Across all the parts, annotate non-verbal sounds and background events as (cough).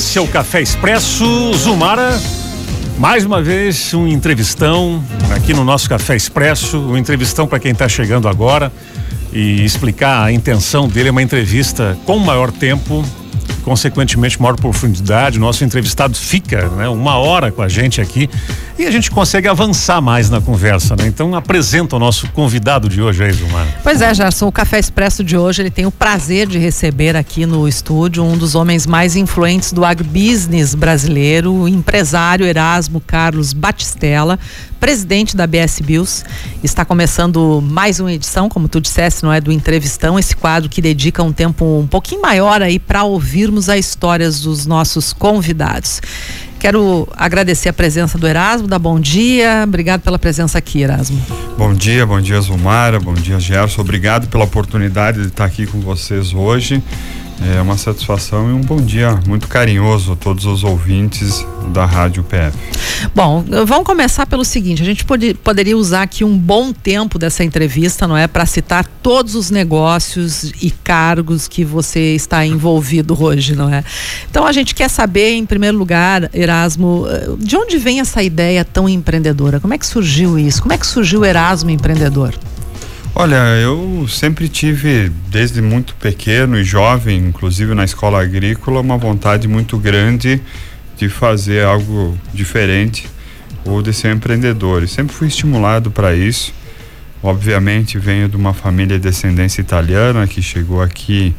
Esse é o Café Expresso Zumara. Mais uma vez, um entrevistão aqui no nosso Café Expresso. Um entrevistão para quem está chegando agora e explicar a intenção dele. É uma entrevista com maior tempo, consequentemente maior profundidade. Nosso entrevistado fica né, uma hora com a gente aqui e a gente consegue avançar mais na conversa, né? Então apresenta o nosso convidado de hoje aí, Zumar. Pois é, Gerson, o Café Expresso de hoje ele tem o prazer de receber aqui no estúdio um dos homens mais influentes do agribusiness brasileiro, o empresário Erasmo Carlos Batistella, presidente da BS Bills. Está começando mais uma edição, como tu disseste, não é, do Entrevistão, esse quadro que dedica um tempo um pouquinho maior aí para ouvirmos as histórias dos nossos convidados. Quero agradecer a presença do Erasmo, da Bom Dia. Obrigado pela presença aqui, Erasmo. Bom dia, bom dia, Zumara, bom dia, Gerson. Obrigado pela oportunidade de estar aqui com vocês hoje. É uma satisfação e um bom dia muito carinhoso a todos os ouvintes da Rádio PF. Bom, vamos começar pelo seguinte: a gente pode, poderia usar aqui um bom tempo dessa entrevista, não é? Para citar todos os negócios e cargos que você está envolvido hoje, não é? Então a gente quer saber, em primeiro lugar, Erasmo, eh, de onde vem essa ideia tão empreendedora? Como é que surgiu isso? Como é que surgiu o Erasmo empreendedor? Olha, eu sempre tive, desde muito pequeno e jovem, inclusive na escola agrícola, uma vontade muito grande de fazer algo diferente ou de ser empreendedor. Sempre fui estimulado para isso. Obviamente, venho de uma família de descendência italiana que chegou aqui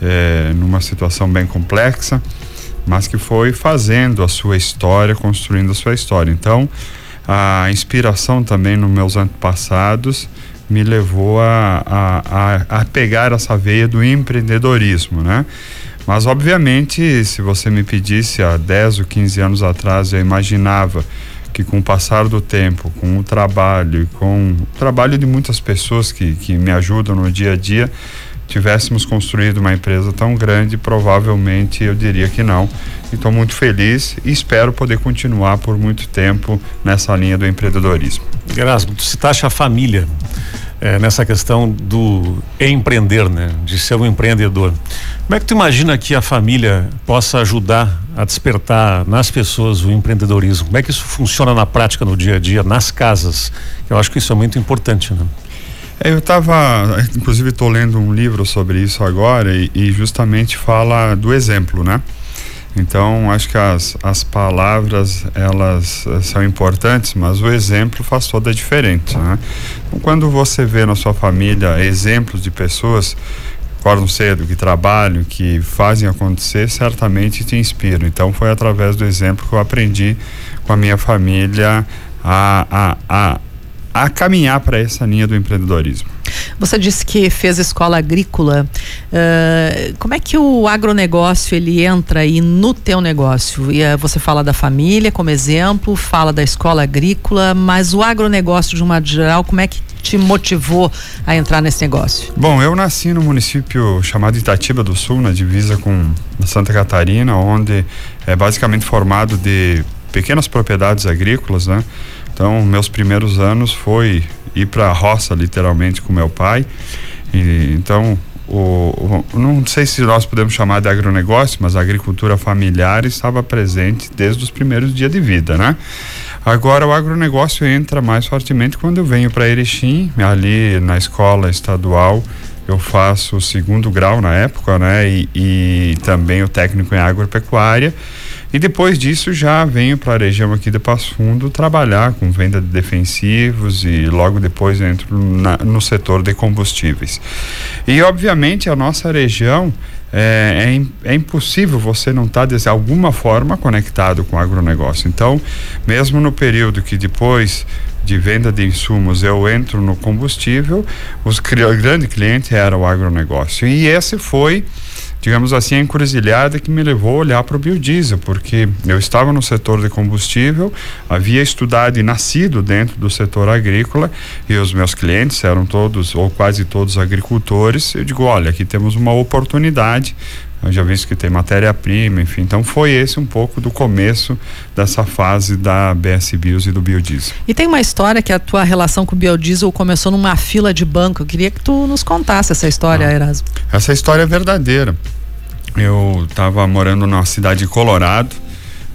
é, numa situação bem complexa, mas que foi fazendo a sua história, construindo a sua história. Então, a inspiração também nos meus antepassados me levou a, a, a, pegar essa veia do empreendedorismo, né? Mas, obviamente, se você me pedisse há 10 ou 15 anos atrás, eu imaginava que com o passar do tempo, com o trabalho, com o trabalho de muitas pessoas que, que me ajudam no dia a dia, tivéssemos construído uma empresa tão grande, provavelmente eu diria que não. Estou muito feliz e espero poder continuar por muito tempo nessa linha do empreendedorismo. Erasmo, tu citaste a família é, nessa questão do empreender, né? De ser um empreendedor. Como é que tu imagina que a família possa ajudar a despertar nas pessoas o empreendedorismo? Como é que isso funciona na prática, no dia a dia, nas casas? Eu acho que isso é muito importante, né? É, eu estava, inclusive estou lendo um livro sobre isso agora e, e justamente fala do exemplo, né? Então, acho que as, as palavras, elas eh, são importantes, mas o exemplo faz toda a diferença, né? Então, quando você vê na sua família exemplos de pessoas que acordam cedo, que trabalham, que fazem acontecer, certamente te inspiram. Então, foi através do exemplo que eu aprendi com a minha família a, a, a, a caminhar para essa linha do empreendedorismo. Você disse que fez escola agrícola. Uh, como é que o agronegócio ele entra aí no teu negócio? E, uh, você fala da família como exemplo, fala da escola agrícola, mas o agronegócio de uma geral, como é que te motivou a entrar nesse negócio? Bom, eu nasci no município chamado Itatiba do Sul, na divisa com Santa Catarina, onde é basicamente formado de pequenas propriedades agrícolas, né? Então, meus primeiros anos foi ir para a roça, literalmente, com meu pai. E, então, o, o, não sei se nós podemos chamar de agronegócio, mas a agricultura familiar estava presente desde os primeiros dias de vida, né? Agora o agronegócio entra mais fortemente quando eu venho para Erechim, ali na escola estadual eu faço o segundo grau na época, né? E, e também o técnico em agropecuária. E depois disso já venho para a região aqui de Passo Fundo trabalhar com venda de defensivos e logo depois entro na, no setor de combustíveis. E obviamente a nossa região é, é, é, impossível você não estar tá, de alguma forma conectado com o agronegócio. Então, mesmo no período que depois de venda de insumos eu entro no combustível, os grande cliente era o agronegócio. E esse foi digamos assim, a encruzilhada que me levou a olhar para o biodiesel, porque eu estava no setor de combustível, havia estudado e nascido dentro do setor agrícola e os meus clientes eram todos ou quase todos agricultores. Eu digo, olha, aqui temos uma oportunidade eu já visto que tem matéria-prima, enfim. Então foi esse um pouco do começo dessa fase da BS Bios e do biodiesel. E tem uma história que a tua relação com o biodiesel começou numa fila de banco. Eu queria que tu nos contasse essa história, ah, Erasmo. Essa história é verdadeira. eu estava morando na cidade de Colorado.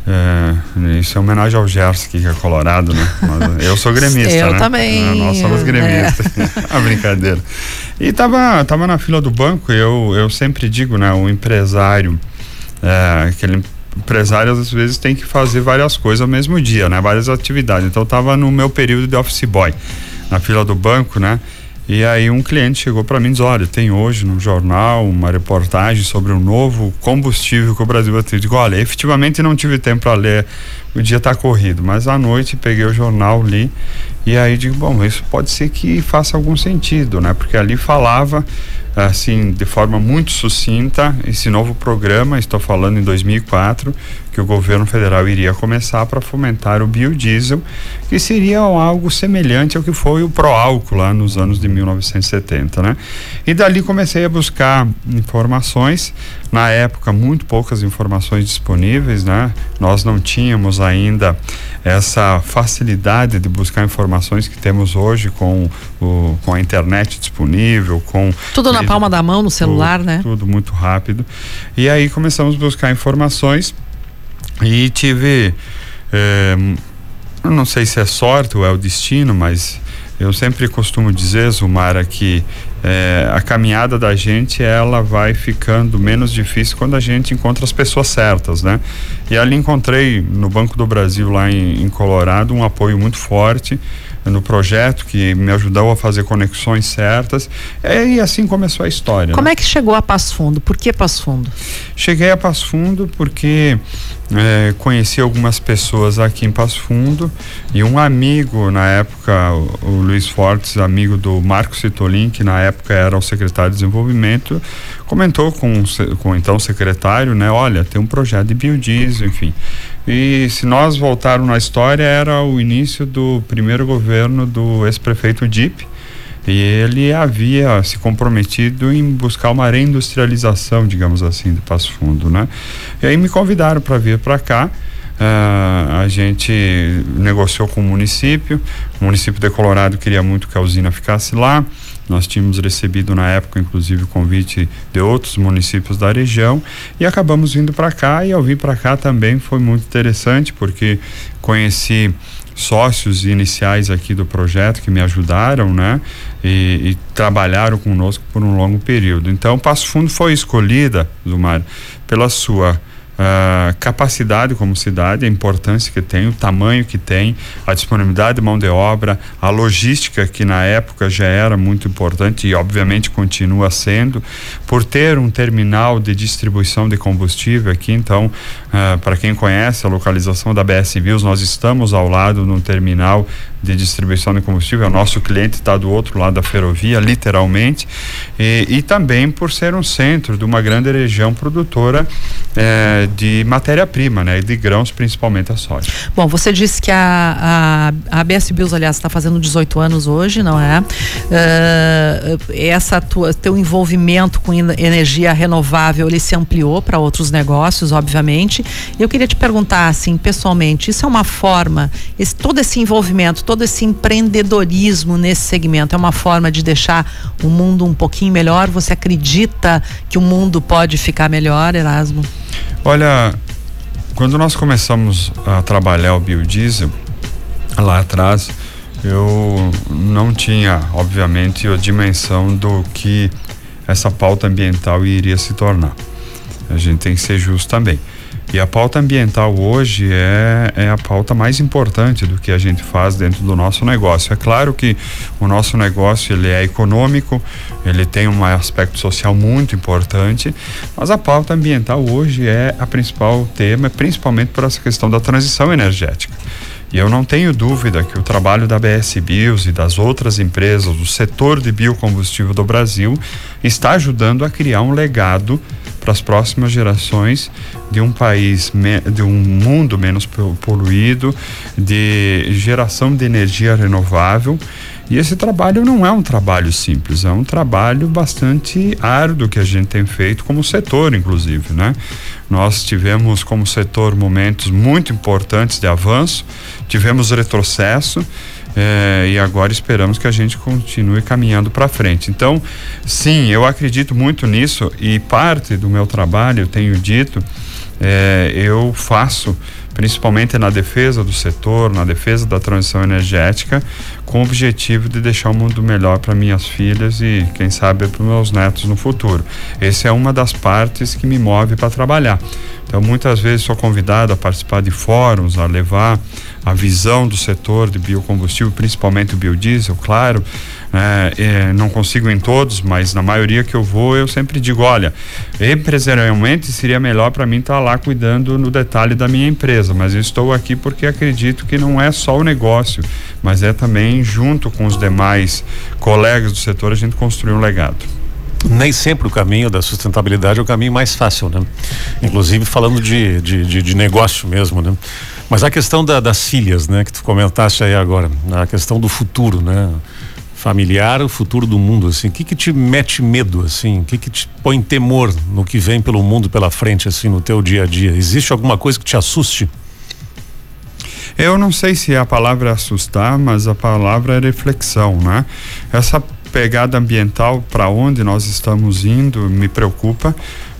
É, isso é homenagem ao Gerson, que é colorado, né? Mas eu sou gremista, eu né? também. Nós somos gremistas. É. (laughs) a brincadeira. E tava, tava na fila do banco, eu, eu sempre digo, né? O empresário, é, aquele empresário às vezes tem que fazer várias coisas ao mesmo dia, né? Várias atividades. Então tava no meu período de office boy, na fila do banco, né? E aí um cliente chegou para mim e disse: Olha, tem hoje no jornal uma reportagem sobre um novo combustível que o Brasil vai ter. Digo: Olha, efetivamente não tive tempo para ler, o dia está corrido, mas à noite peguei o jornal, li e aí digo: Bom, isso pode ser que faça algum sentido, né? Porque ali falava assim de forma muito sucinta esse novo programa, estou falando em 2004, que o governo federal iria começar para fomentar o biodiesel, que seria algo semelhante ao que foi o pró-álcool lá nos anos de 1970, né? E dali comecei a buscar informações, na época muito poucas informações disponíveis, né? Nós não tínhamos ainda essa facilidade de buscar informações que temos hoje com o, com a internet disponível, com tudo na palma da mão no celular, tudo, né? Tudo muito rápido. E aí começamos a buscar informações e tive é, não sei se é sorte ou é o destino, mas eu sempre costumo dizer, Zumara, que é, a caminhada da gente ela vai ficando menos difícil quando a gente encontra as pessoas certas, né? E ali encontrei no Banco do Brasil lá em, em Colorado um apoio muito forte no projeto que me ajudou a fazer conexões certas e assim começou a história. Como né? é que chegou a Passo Fundo? Por que Passo Fundo? Cheguei a Passo Fundo porque é, conheci algumas pessoas aqui em Passo Fundo e um amigo na época, o, o Luiz Fortes, amigo do Marco Citolin, que na época era o secretário de desenvolvimento, comentou com, com então o secretário, né? Olha, tem um projeto de biodiesel, enfim. E se nós voltarmos na história, era o início do primeiro governo do ex-prefeito Dip, e ele havia se comprometido em buscar uma reindustrialização, digamos assim, de Passo Fundo, né? E aí me convidaram para vir para cá. Uh, a gente negociou com o município. O município de Colorado queria muito que a usina ficasse lá. Nós tínhamos recebido na época, inclusive, o convite de outros municípios da região e acabamos vindo para cá. E ao vir para cá também foi muito interessante, porque conheci sócios iniciais aqui do projeto que me ajudaram, né? E, e, trabalharam conosco por um longo período. Então, Passo Fundo foi escolhida, Zumar, pela sua a capacidade como cidade, a importância que tem, o tamanho que tem, a disponibilidade de mão de obra, a logística que na época já era muito importante e obviamente continua sendo, por ter um terminal de distribuição de combustível aqui, então, uh, para quem conhece a localização da BS Bios, nós estamos ao lado um terminal de distribuição de combustível, o nosso cliente está do outro lado da ferrovia, literalmente, e, e, também por ser um centro de uma grande região produtora eh, de matéria-prima, né, de grãos, principalmente a soja. Bom, você disse que a, a, a ABS Bios, aliás, está fazendo 18 anos hoje, não é? Uh, essa tua, teu envolvimento com energia renovável, ele se ampliou para outros negócios, obviamente. Eu queria te perguntar, assim, pessoalmente, isso é uma forma, esse, todo esse envolvimento, todo esse empreendedorismo nesse segmento é uma forma de deixar o mundo um pouquinho melhor? Você acredita que o mundo pode ficar melhor, Erasmo? Olha, quando nós começamos a trabalhar o biodiesel, lá atrás, eu não tinha, obviamente, a dimensão do que essa pauta ambiental iria se tornar. A gente tem que ser justo também. E a pauta ambiental hoje é, é a pauta mais importante do que a gente faz dentro do nosso negócio. É claro que o nosso negócio ele é econômico, ele tem um aspecto social muito importante, mas a pauta ambiental hoje é a principal tema, principalmente por essa questão da transição energética. E eu não tenho dúvida que o trabalho da BS Bios e das outras empresas do setor de biocombustível do Brasil está ajudando a criar um legado para as próximas gerações de um país, de um mundo menos poluído, de geração de energia renovável. E esse trabalho não é um trabalho simples, é um trabalho bastante árduo que a gente tem feito como setor, inclusive, né? Nós tivemos como setor momentos muito importantes de avanço, tivemos retrocesso, é, e agora esperamos que a gente continue caminhando para frente. Então, sim, eu acredito muito nisso e parte do meu trabalho, eu tenho dito, é, eu faço principalmente na defesa do setor, na defesa da transição energética, com o objetivo de deixar o mundo melhor para minhas filhas e, quem sabe, para meus netos no futuro. Essa é uma das partes que me move para trabalhar. Então, muitas vezes sou convidado a participar de fóruns, a levar a visão do setor de biocombustível, principalmente o biodiesel, claro. É, é, não consigo em todos, mas na maioria que eu vou, eu sempre digo: olha, empresarialmente seria melhor para mim estar tá lá cuidando no detalhe da minha empresa, mas eu estou aqui porque acredito que não é só o negócio, mas é também, junto com os demais colegas do setor, a gente construir um legado nem sempre o caminho da sustentabilidade é o caminho mais fácil, né? Inclusive falando de, de, de, de negócio mesmo, né? Mas a questão da, das filhas, né? Que tu comentaste aí agora, a questão do futuro, né? Familiar, o futuro do mundo, assim, o que que te mete medo, assim, o que que te põe temor no que vem pelo mundo pela frente, assim, no teu dia a dia? Existe alguma coisa que te assuste? Eu não sei se é a palavra assustar, mas a palavra é reflexão, né? Essa pegada ambiental para onde nós estamos indo me preocupa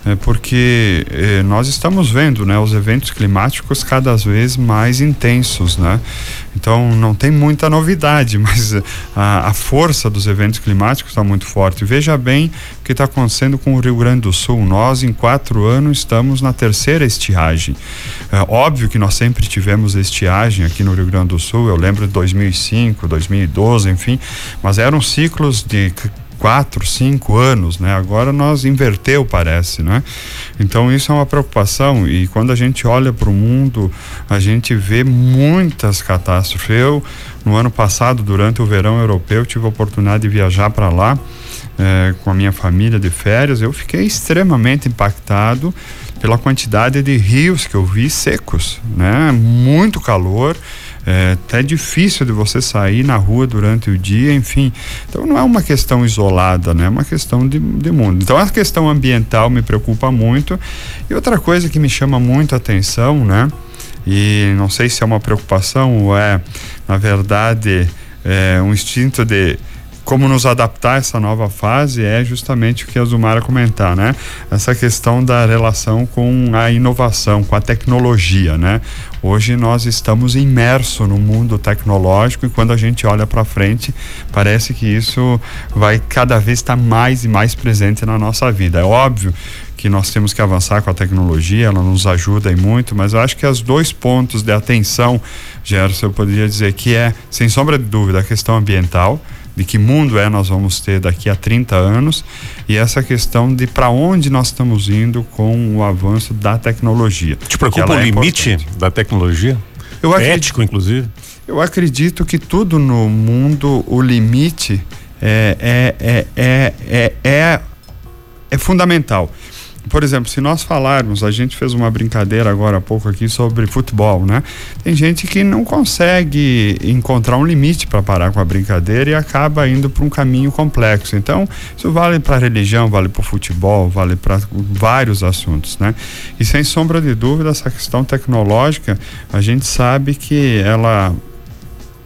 é porque é, nós estamos vendo né, os eventos climáticos cada vez mais intensos. Né? Então não tem muita novidade, (laughs) mas a, a força dos eventos climáticos está muito forte. Veja bem o que está acontecendo com o Rio Grande do Sul. Nós, em quatro anos, estamos na terceira estiagem. É óbvio que nós sempre tivemos estiagem aqui no Rio Grande do Sul. Eu lembro de 2005, 2012, enfim, mas eram ciclos de quatro, cinco anos, né? Agora nós inverteu, parece, né? Então isso é uma preocupação e quando a gente olha para o mundo, a gente vê muitas catástrofes. Eu, no ano passado, durante o verão europeu, tive a oportunidade de viajar para lá eh, com a minha família de férias. Eu fiquei extremamente impactado pela quantidade de rios que eu vi secos, né? Muito calor é até difícil de você sair na rua durante o dia, enfim. Então não é uma questão isolada, né? É uma questão de, de mundo. Então a questão ambiental me preocupa muito. E outra coisa que me chama muito a atenção, né? E não sei se é uma preocupação ou é, na verdade, é um instinto de como nos adaptar a essa nova fase é justamente o que a Zumara comentar, né? Essa questão da relação com a inovação, com a tecnologia, né? Hoje nós estamos imersos no mundo tecnológico e quando a gente olha para frente, parece que isso vai cada vez estar mais e mais presente na nossa vida. É óbvio que nós temos que avançar com a tecnologia, ela nos ajuda e muito, mas eu acho que os dois pontos de atenção, Gerson, eu poderia dizer que é, sem sombra de dúvida, a questão ambiental, de que mundo é nós vamos ter daqui a 30 anos e essa questão de para onde nós estamos indo com o avanço da tecnologia. Te preocupa o é limite importante. da tecnologia? Eu acredito, Ético, inclusive? Eu acredito que tudo no mundo, o limite é, é, é, é, é, é, é fundamental por exemplo, se nós falarmos, a gente fez uma brincadeira agora há pouco aqui sobre futebol, né? Tem gente que não consegue encontrar um limite para parar com a brincadeira e acaba indo para um caminho complexo. Então, isso vale para religião, vale para o futebol, vale para vários assuntos, né? E sem sombra de dúvida, essa questão tecnológica, a gente sabe que ela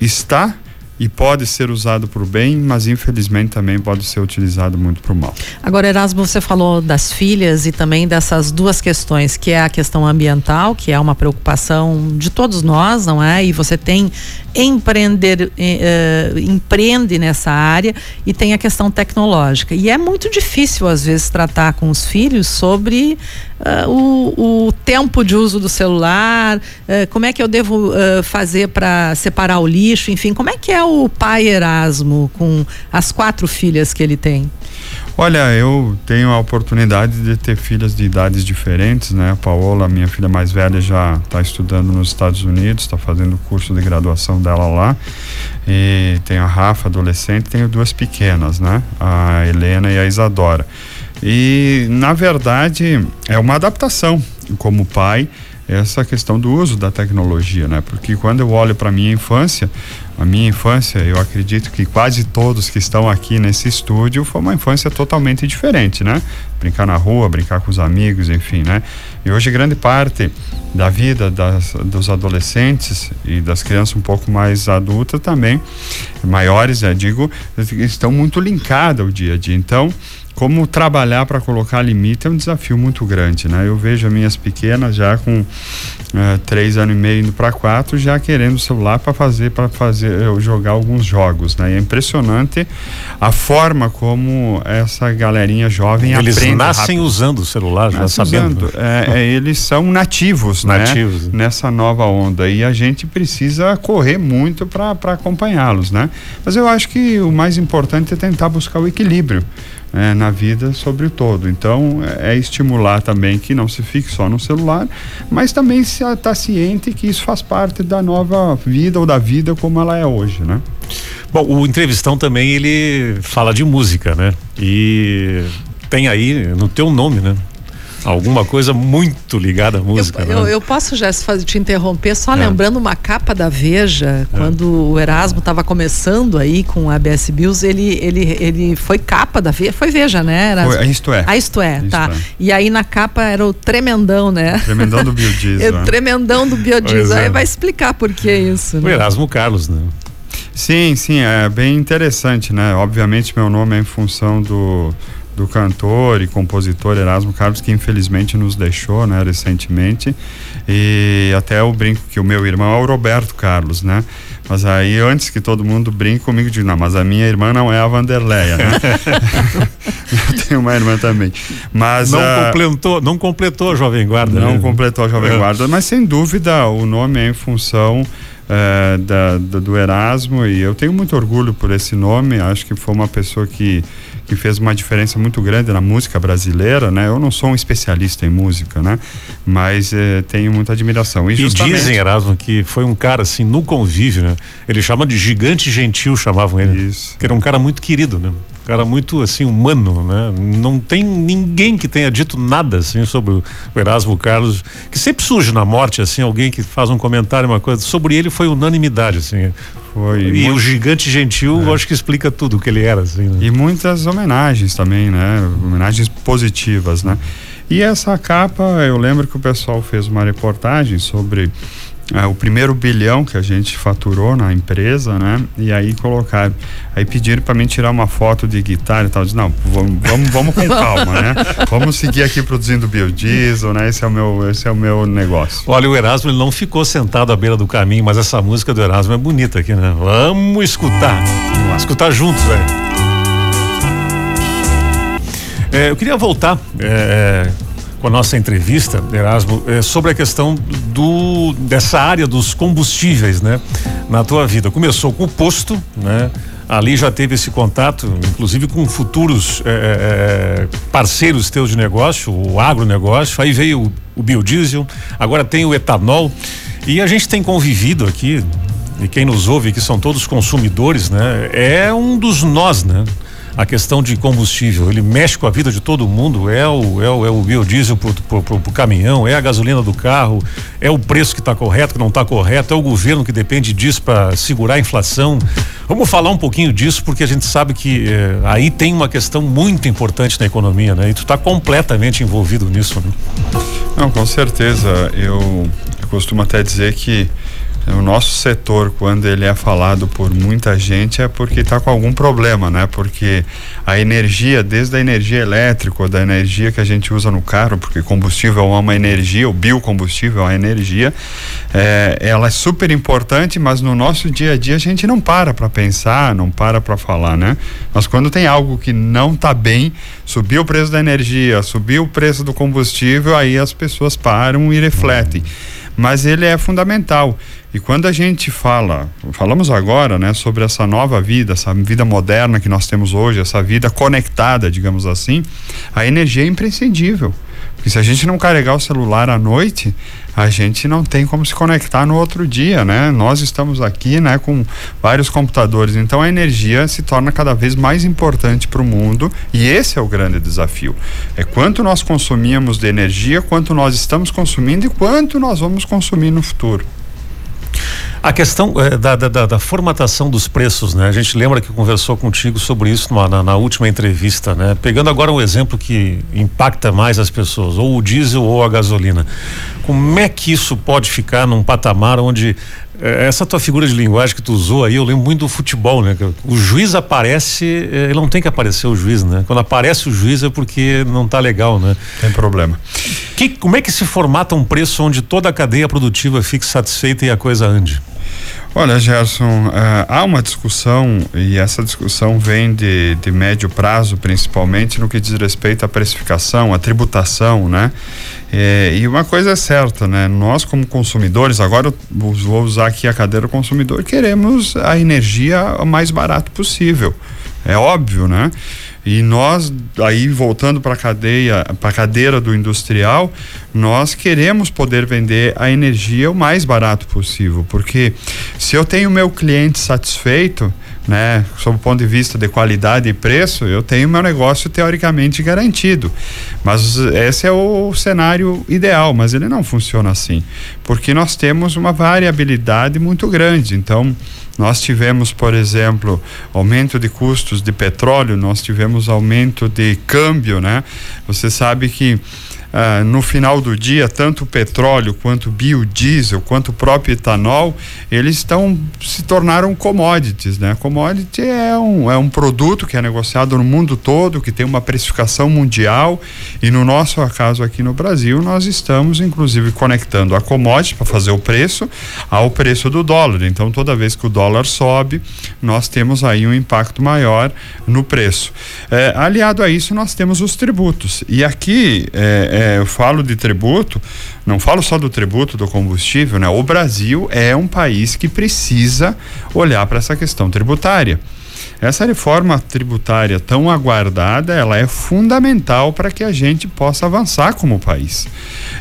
está e pode ser usado para o bem, mas infelizmente também pode ser utilizado muito para o mal. Agora, Erasmo, você falou das filhas e também dessas duas questões, que é a questão ambiental, que é uma preocupação de todos nós, não é? E você tem empreender, eh, empreende nessa área e tem a questão tecnológica. E é muito difícil, às vezes, tratar com os filhos sobre uh, o, o, tempo de uso do celular, uh, como é que eu devo uh, fazer para separar o lixo, enfim, como é que é o pai Erasmo com as quatro filhas que ele tem? Olha, eu tenho a oportunidade de ter filhas de idades diferentes, né? A Paola, minha filha mais velha, já está estudando nos Estados Unidos, está fazendo o curso de graduação dela lá. E tem a Rafa, adolescente, tenho duas pequenas, né? A Helena e a Isadora. E, na verdade, é uma adaptação como pai. Essa questão do uso da tecnologia, né? Porque quando eu olho para minha infância, a minha infância, eu acredito que quase todos que estão aqui nesse estúdio foi uma infância totalmente diferente, né? Brincar na rua, brincar com os amigos, enfim, né? E hoje grande parte da vida das, dos adolescentes e das crianças um pouco mais adultas também, maiores, né, digo, estão muito linkadas ao dia a dia. Então, como trabalhar para colocar limite é um desafio muito grande, né? Eu vejo as minhas pequenas já com uh, três anos e meio indo para quatro, já querendo o celular para fazer para fazer eu jogar alguns jogos, né? E é impressionante a forma como essa galerinha jovem eles aprende. Eles nascem rápido. usando o celular, já nascem sabendo. Usando. É, é, eles são nativos, nativos, né? Nessa nova onda e a gente precisa correr muito para acompanhá-los, né? Mas eu acho que o mais importante é tentar buscar o equilíbrio é, na vida sobre o todo. Então, é, é estimular também que não se fique só no celular, mas também se estar tá ciente que isso faz parte da nova vida ou da vida como ela é hoje, né? Bom, o entrevistão também ele fala de música, né? E tem aí no teu nome, né? Alguma coisa muito ligada à música. Eu, né? eu, eu posso, já te interromper, só é. lembrando uma capa da Veja, é. quando o Erasmo estava começando aí com a ABS Bills, ele, ele, ele foi capa da Veja, foi Veja, né? Erasmo? Foi, isto é. Ah, isto é, isto tá. É. E aí na capa era o tremendão, né? O tremendão do biodiesel. (laughs) é, tremendão do biodiesel. Aí é. vai explicar por que isso. Né? O Erasmo Carlos, né? Sim, sim, é bem interessante, né? Obviamente meu nome é em função do do cantor e compositor Erasmo Carlos, que infelizmente nos deixou, né, recentemente. E até eu brinco que o meu irmão é o Roberto Carlos, né? Mas aí, antes que todo mundo brinque comigo, digo, não, mas a minha irmã não é a Vanderleia, né? (laughs) eu tenho uma irmã também. Mas, não, uh, completou, não completou a Jovem Guarda. Não né? completou a Jovem é. Guarda, mas sem dúvida o nome é em função uh, da, da, do Erasmo e eu tenho muito orgulho por esse nome. Acho que foi uma pessoa que que fez uma diferença muito grande na música brasileira, né? Eu não sou um especialista em música, né? Mas eh, tenho muita admiração. E, e dizem, Erasmo, que foi um cara assim, no convívio, né? Ele chama de gigante gentil, chamavam ele. Isso. Que era um cara muito querido, né? Cara muito assim humano, né? Não tem ninguém que tenha dito nada assim sobre o Erasmo Carlos, que sempre surge na morte assim, alguém que faz um comentário, uma coisa sobre ele foi unanimidade assim. Foi. E muito... o gigante gentil, é. acho que explica tudo o que ele era, assim. Né? E muitas homenagens também, né? Homenagens positivas, né? E essa capa, eu lembro que o pessoal fez uma reportagem sobre é, o primeiro bilhão que a gente faturou na empresa, né? E aí colocaram, aí pediram para mim tirar uma foto de guitarra e tal. Disse, não, vamos, vamos, vamos com calma, né? Vamos seguir aqui produzindo biodiesel, né? Esse é o meu, esse é o meu negócio. Olha, o Erasmo ele não ficou sentado à beira do caminho, mas essa música do Erasmo é bonita aqui, né? Vamos escutar, vamos escutar juntos, velho. É, eu queria voltar. É, com a nossa entrevista, Erasmo, é, sobre a questão do dessa área dos combustíveis, né, na tua vida. Começou com o posto, né? Ali já teve esse contato, inclusive com futuros é, parceiros teus de negócio, o agronegócio. Aí veio o, o biodiesel, agora tem o etanol e a gente tem convivido aqui e quem nos ouve que são todos consumidores, né? É um dos nós, né? A questão de combustível, ele mexe com a vida de todo mundo, é o, é o, é o biodiesel pro, pro, pro, pro caminhão, é a gasolina do carro, é o preço que está correto, que não está correto, é o governo que depende disso para segurar a inflação. Vamos falar um pouquinho disso, porque a gente sabe que eh, aí tem uma questão muito importante na economia, né? E tu está completamente envolvido nisso, né? Não, com certeza. Eu, eu costumo até dizer que o nosso setor, quando ele é falado por muita gente, é porque está com algum problema, né? Porque a energia, desde a energia elétrica, da energia que a gente usa no carro, porque combustível é uma energia, o biocombustível é uma energia, é, ela é super importante, mas no nosso dia a dia a gente não para para pensar, não para para falar, né? Mas quando tem algo que não está bem, subiu o preço da energia, subiu o preço do combustível, aí as pessoas param e refletem. Mas ele é fundamental. E quando a gente fala, falamos agora, né, sobre essa nova vida, essa vida moderna que nós temos hoje, essa vida conectada, digamos assim, a energia é imprescindível. Porque se a gente não carregar o celular à noite, a gente não tem como se conectar no outro dia, né? Nós estamos aqui, né, com vários computadores, então a energia se torna cada vez mais importante para o mundo e esse é o grande desafio. É quanto nós consumimos de energia, quanto nós estamos consumindo e quanto nós vamos consumir no futuro. A questão é, da, da, da, formatação dos preços, né? A gente lembra que conversou contigo sobre isso numa, na, na, última entrevista, né? Pegando agora um exemplo que impacta mais as pessoas, ou o diesel ou a gasolina. Como é que isso pode ficar num patamar onde é, essa tua figura de linguagem que tu usou aí, eu lembro muito do futebol, né? O juiz aparece, é, ele não tem que aparecer o juiz, né? Quando aparece o juiz é porque não tá legal, né? Tem problema. Que, como é que se formata um preço onde toda a cadeia produtiva fique satisfeita e a coisa ande? Olha, Gerson, uh, há uma discussão e essa discussão vem de, de médio prazo, principalmente no que diz respeito à precificação, à tributação, né? É, e uma coisa é certa, né? Nós como consumidores, agora eu vou usar aqui a cadeira consumidor, queremos a energia o mais barato possível. É óbvio, né? E nós, aí voltando para a cadeia, para a cadeira do industrial, nós queremos poder vender a energia o mais barato possível, porque se eu tenho meu cliente satisfeito, né, sob o ponto de vista de qualidade e preço, eu tenho meu negócio teoricamente garantido. Mas esse é o cenário ideal, mas ele não funciona assim, porque nós temos uma variabilidade muito grande. Então, nós tivemos, por exemplo, aumento de custos de petróleo, nós tivemos aumento de câmbio, né? Você sabe que ah, no final do dia, tanto o petróleo quanto o biodiesel, quanto o próprio etanol, eles estão se tornaram commodities, né? Commodity é um, é um produto que é negociado no mundo todo, que tem uma precificação mundial e no nosso caso aqui no Brasil, nós estamos inclusive conectando a commodity para fazer o preço ao preço do dólar. Então, toda vez que o dólar sobe, nós temos aí um impacto maior no preço. É, aliado a isso, nós temos os tributos. E aqui é, é, eu falo de tributo, não falo só do tributo do combustível, né? O Brasil é um país que precisa olhar para essa questão tributária. Essa reforma tributária tão aguardada, ela é fundamental para que a gente possa avançar como país.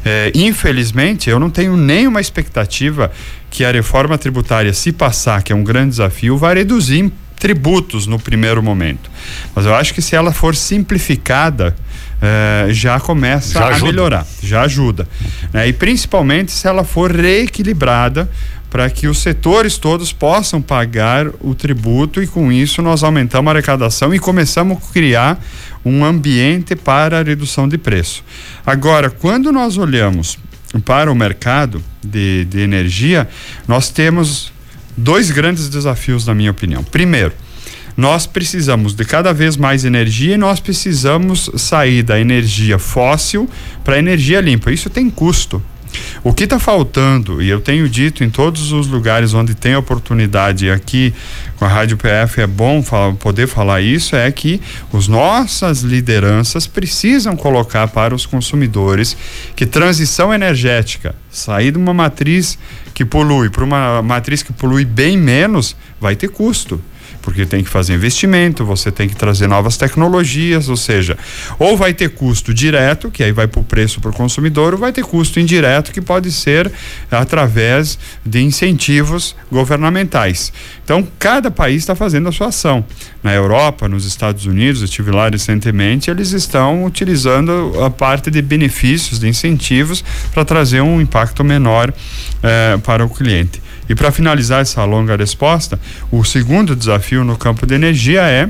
É, infelizmente, eu não tenho nenhuma expectativa que a reforma tributária, se passar, que é um grande desafio, vai reduzir tributos no primeiro momento. Mas eu acho que se ela for simplificada, eh, já começa já a ajuda. melhorar, já ajuda. Né? E principalmente se ela for reequilibrada para que os setores todos possam pagar o tributo e com isso nós aumentamos a arrecadação e começamos a criar um ambiente para a redução de preço. Agora, quando nós olhamos para o mercado de, de energia, nós temos dois grandes desafios, na minha opinião. Primeiro, nós precisamos de cada vez mais energia e nós precisamos sair da energia fóssil para energia limpa. Isso tem custo. O que está faltando, e eu tenho dito em todos os lugares onde tem oportunidade, aqui com a Rádio PF é bom falar, poder falar isso, é que as nossas lideranças precisam colocar para os consumidores que transição energética, sair de uma matriz que polui para uma matriz que polui bem menos, vai ter custo porque tem que fazer investimento, você tem que trazer novas tecnologias, ou seja, ou vai ter custo direto, que aí vai para o preço para o consumidor, ou vai ter custo indireto, que pode ser através de incentivos governamentais. Então, cada país está fazendo a sua ação. Na Europa, nos Estados Unidos, eu estive lá recentemente, eles estão utilizando a parte de benefícios, de incentivos, para trazer um impacto menor eh, para o cliente. E para finalizar essa longa resposta, o segundo desafio no campo de energia é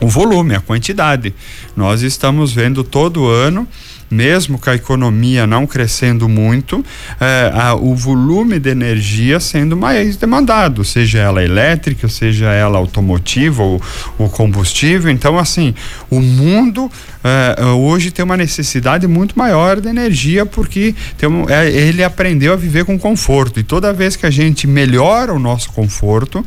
o volume, a quantidade. Nós estamos vendo todo ano mesmo com a economia não crescendo muito, é, a, o volume de energia sendo mais demandado, seja ela elétrica, seja ela automotiva ou, ou combustível. Então, assim, o mundo é, hoje tem uma necessidade muito maior de energia porque é, ele aprendeu a viver com conforto. E toda vez que a gente melhora o nosso conforto,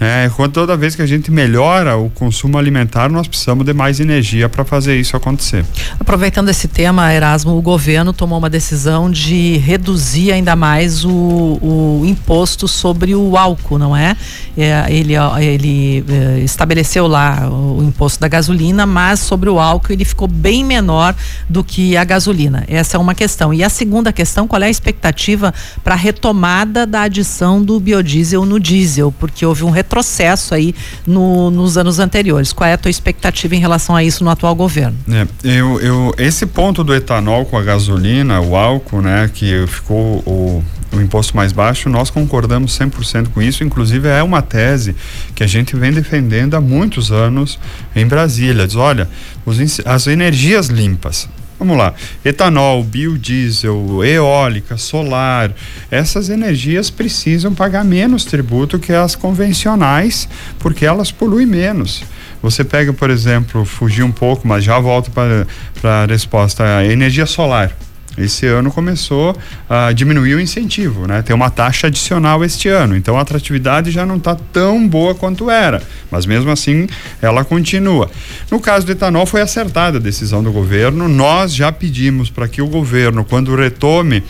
é, toda vez que a gente melhora o consumo alimentar, nós precisamos de mais energia para fazer isso acontecer. Aproveitando esse tema, tema, Erasmo, o governo tomou uma decisão de reduzir ainda mais o, o imposto sobre o álcool, não é? é ele ele é, estabeleceu lá o imposto da gasolina, mas sobre o álcool ele ficou bem menor do que a gasolina. Essa é uma questão. E a segunda questão, qual é a expectativa para a retomada da adição do biodiesel no diesel? Porque houve um retrocesso aí no, nos anos anteriores. Qual é a tua expectativa em relação a isso no atual governo? É, eu, eu, esse ponto do etanol com a gasolina, o álcool, né, que ficou o, o imposto mais baixo, nós concordamos 100% com isso. Inclusive, é uma tese que a gente vem defendendo há muitos anos em Brasília. Diz: olha, os, as energias limpas, Vamos lá, etanol, biodiesel, eólica, solar, essas energias precisam pagar menos tributo que as convencionais, porque elas poluem menos. Você pega, por exemplo, fugir um pouco, mas já volto para a resposta, energia solar. Esse ano começou a diminuir o incentivo, né? Tem uma taxa adicional este ano, então a atratividade já não está tão boa quanto era, mas mesmo assim ela continua. No caso do etanol foi acertada a decisão do governo. Nós já pedimos para que o governo, quando retome,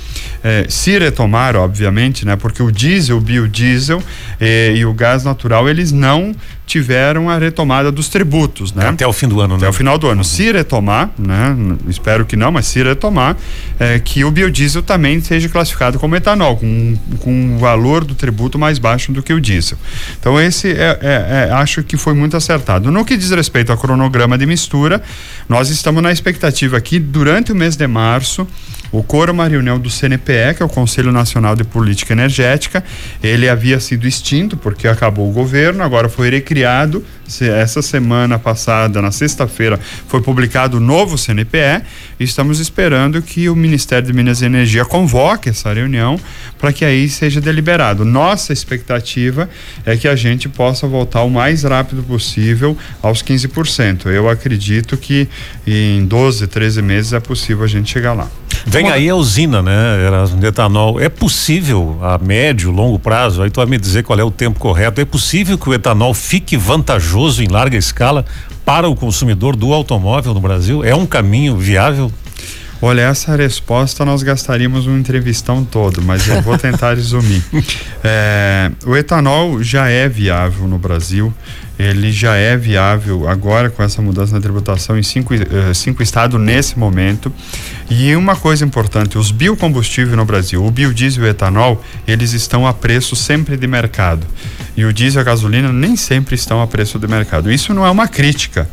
eh, se retomar, obviamente, né? Porque o diesel, o biodiesel eh, e o gás natural eles não tiveram a retomada dos tributos, né? Até o fim do ano, Até né? o final do ano. Se retomar, né? Espero que não, mas se retomar, é, que o biodiesel também seja classificado como etanol, com, com um valor do tributo mais baixo do que o diesel. Então esse é, é, é, acho que foi muito acertado. No que diz respeito ao cronograma de mistura, nós estamos na expectativa aqui durante o mês de março Ocorra uma reunião do CNPE, que é o Conselho Nacional de Política Energética. Ele havia sido extinto porque acabou o governo, agora foi recriado. Essa semana passada, na sexta-feira, foi publicado o novo CNPE e estamos esperando que o Ministério de Minas e Energia convoque essa reunião para que aí seja deliberado. Nossa expectativa é que a gente possa voltar o mais rápido possível aos 15%. Eu acredito que em 12, 13 meses é possível a gente chegar lá. Vem aí a usina, né? Erasmo, etanol. É possível a médio, longo prazo, aí tu vai me dizer qual é o tempo correto. É possível que o etanol fique vantajoso em larga escala para o consumidor do automóvel no Brasil? É um caminho viável? Olha, essa resposta nós gastaríamos um entrevistão todo, mas eu vou (laughs) tentar resumir. É, o etanol já é viável no Brasil, ele já é viável agora com essa mudança na tributação em cinco, uh, cinco estados nesse momento. E uma coisa importante, os biocombustíveis no Brasil, o biodiesel e o etanol, eles estão a preço sempre de mercado. E o diesel e a gasolina nem sempre estão a preço de mercado. Isso não é uma crítica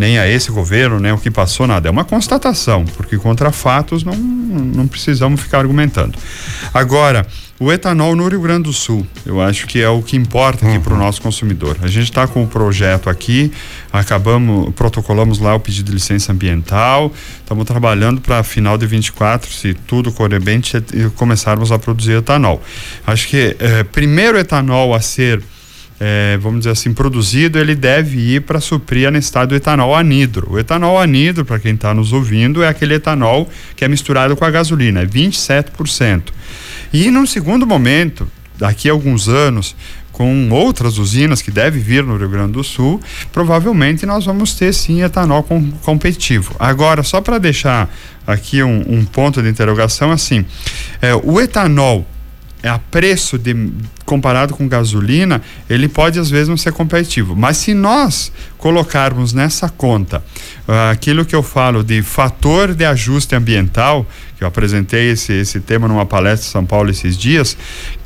nem a esse governo, nem o que passou, nada. É uma constatação, porque contra fatos não, não precisamos ficar argumentando. Agora, o etanol no Rio Grande do Sul, eu acho que é o que importa aqui uhum. para o nosso consumidor. A gente está com o projeto aqui, acabamos, protocolamos lá o pedido de licença ambiental, estamos trabalhando para final de 24, se tudo correr bem, começarmos a produzir etanol. Acho que eh, primeiro etanol a ser é, vamos dizer assim, produzido, ele deve ir para suprir a necessidade do etanol anidro. O etanol anidro, para quem está nos ouvindo, é aquele etanol que é misturado com a gasolina, é 27%. E num segundo momento, daqui a alguns anos, com outras usinas que deve vir no Rio Grande do Sul, provavelmente nós vamos ter sim etanol com, competitivo. Agora, só para deixar aqui um, um, ponto de interrogação, assim, é, o etanol a preço de comparado com gasolina, ele pode às vezes não ser competitivo. Mas se nós colocarmos nessa conta uh, aquilo que eu falo de fator de ajuste ambiental, que eu apresentei esse, esse tema numa palestra em São Paulo esses dias,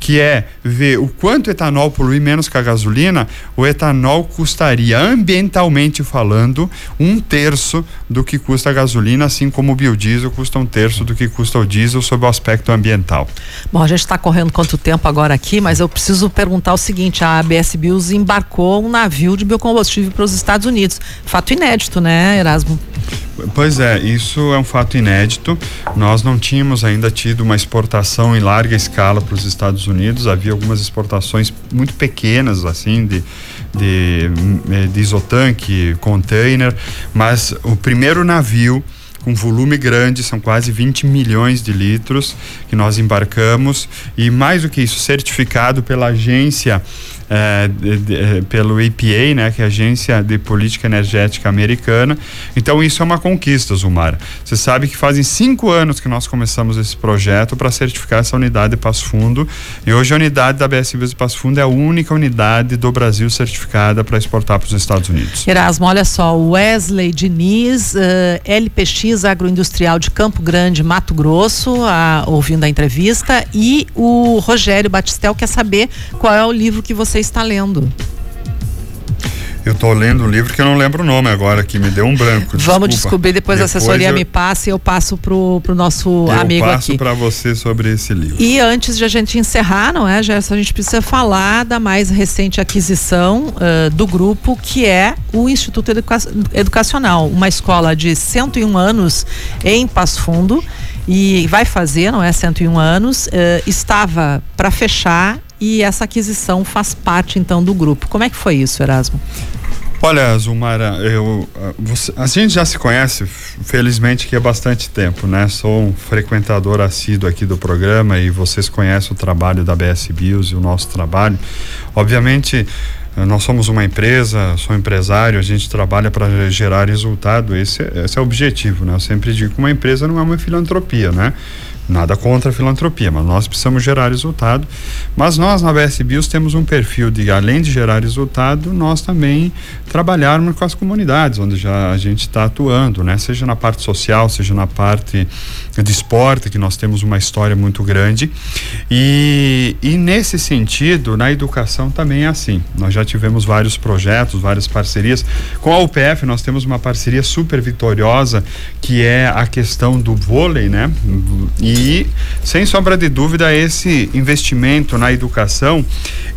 que é ver o quanto o etanol polui menos que a gasolina, o etanol custaria, ambientalmente falando, um terço do que custa a gasolina, assim como o biodiesel custa um terço do que custa o diesel sob o aspecto ambiental. Bom, a gente está correndo quanto tempo agora aqui, mas eu preciso perguntar o seguinte: a ABS Bios embarcou um navio de biocombustível para os Estados Unidos. Fato inédito, né, Erasmo? Pois é, isso é um fato inédito. Nós não tínhamos ainda tido uma exportação em larga escala para os Estados Unidos. Havia algumas exportações muito pequenas, assim, de, de, de isotanque, container, mas o primeiro navio com volume grande, são quase 20 milhões de litros que nós embarcamos e mais do que isso, certificado pela agência é, de, de, é, pelo EPA, né, que é a Agência de Política Energética Americana. Então isso é uma conquista, Zumara. Você sabe que fazem cinco anos que nós começamos esse projeto para certificar essa unidade de Passo Fundo e hoje a unidade da BS Bios de Passo Fundo é a única unidade do Brasil certificada para exportar para os Estados Unidos. Erasmo, olha só, Wesley Diniz, uh, LPX Agroindustrial de Campo Grande, Mato Grosso, a, ouvindo a entrevista, e o Rogério Batistel quer saber qual é o livro que você está lendo. Eu estou lendo um livro que eu não lembro o nome agora, que me deu um branco. Vamos descobrir depois, depois a assessoria eu, me passa e eu passo pro, pro nosso eu amigo aqui. Eu passo para você sobre esse livro. E antes de a gente encerrar, não é, Gerson, a gente precisa falar da mais recente aquisição uh, do grupo, que é o Instituto Educa Educacional, uma escola de 101 anos em Passo Fundo e vai fazer, não é, 101 anos, uh, estava para fechar e essa aquisição faz parte então do grupo. Como é que foi isso, Erasmo? Olha, Zumara, eu, ah, você, a gente já se conhece, felizmente, que há bastante tempo, né? Sou um frequentador assíduo aqui do programa e vocês conhecem o trabalho da BS Bios e o nosso trabalho. Obviamente, nós somos uma empresa, sou empresário, a gente trabalha para gerar resultado, esse, esse é o objetivo, né? Eu sempre digo que uma empresa não é uma filantropia, né? Nada contra a filantropia, mas nós precisamos gerar resultado. Mas nós na BS Bios temos um perfil de, além de gerar resultado, nós também trabalharmos com as comunidades onde já a gente está atuando, né? Seja na parte social, seja na parte de esporte, que nós temos uma história muito grande. E, e nesse sentido, na educação também é assim. Nós já tivemos vários projetos, várias parcerias. Com a UPF, nós temos uma parceria super vitoriosa, que é a questão do vôlei, né? E e, sem sombra de dúvida, esse investimento na educação,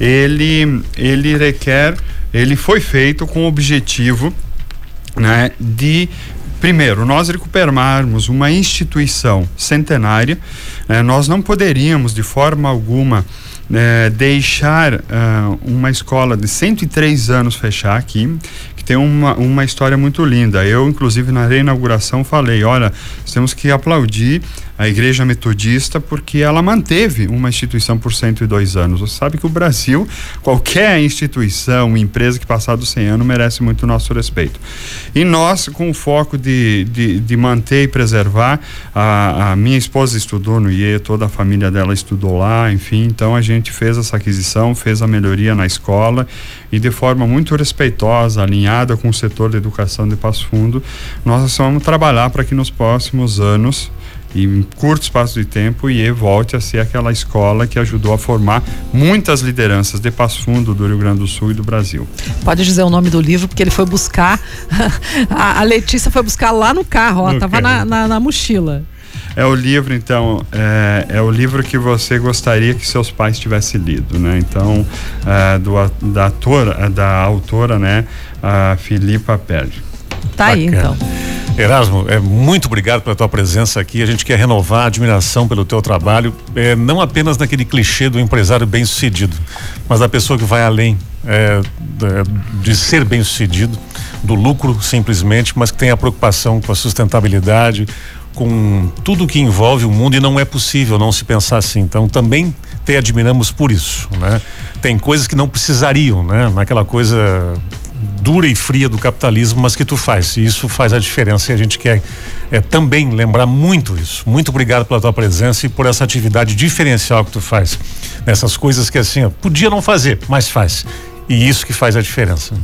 ele, ele requer, ele foi feito com o objetivo né, de primeiro, nós recuperarmos uma instituição centenária, né, nós não poderíamos de forma alguma é, deixar uh, uma escola de 103 anos fechar aqui, que tem uma, uma história muito linda. Eu, inclusive, na reinauguração falei, olha, temos que aplaudir a Igreja Metodista porque ela manteve uma instituição por 102 anos. Você sabe que o Brasil, qualquer instituição, empresa que passar dos 100 anos merece muito o nosso respeito. E nós, com o foco de, de, de manter e preservar, a, a, minha esposa estudou no IE, toda a família dela estudou lá, enfim, então a gente fez essa aquisição, fez a melhoria na escola e de forma muito respeitosa, alinhada com o setor de educação de Passo Fundo, nós vamos trabalhar para que nos próximos anos em curto espaço de tempo e volte a ser aquela escola que ajudou a formar muitas lideranças de Passo Fundo, do Rio Grande do Sul e do Brasil. Pode dizer o nome do livro, porque ele foi buscar, (laughs) a, Letícia foi buscar lá no carro, ó, no tava na, na, na, mochila. É o livro, então, é, é, o livro que você gostaria que seus pais tivessem lido, né? Então, é, do, da, atora, da autora, né, a Filipa Pérez. Tá Bacana. aí, então. Erasmo, é, muito obrigado pela tua presença aqui. A gente quer renovar a admiração pelo teu trabalho, é, não apenas naquele clichê do empresário bem-sucedido, mas da pessoa que vai além é, de ser bem-sucedido, do lucro simplesmente, mas que tem a preocupação com a sustentabilidade, com tudo que envolve o mundo e não é possível não se pensar assim. Então também te admiramos por isso, né? Tem coisas que não precisariam, né? Naquela coisa dura e fria do capitalismo, mas que tu faz. E isso faz a diferença e a gente quer é, também lembrar muito isso. Muito obrigado pela tua presença e por essa atividade diferencial que tu faz. Nessas coisas que assim, ó, podia não fazer, mas faz. E isso que faz a diferença.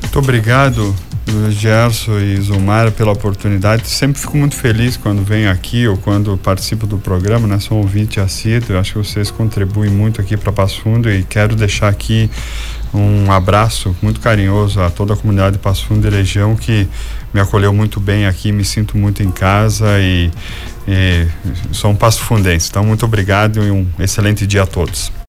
Muito obrigado, Gerson e Zumara pela oportunidade. Sempre fico muito feliz quando venho aqui ou quando participo do programa, né? Sou um ouvinte assíduo, acho que vocês contribuem muito aqui para Passo Fundo e quero deixar aqui um abraço muito carinhoso a toda a comunidade de Passo Fundo e região que me acolheu muito bem aqui, me sinto muito em casa e, e sou um passo fundense. Então, muito obrigado e um excelente dia a todos.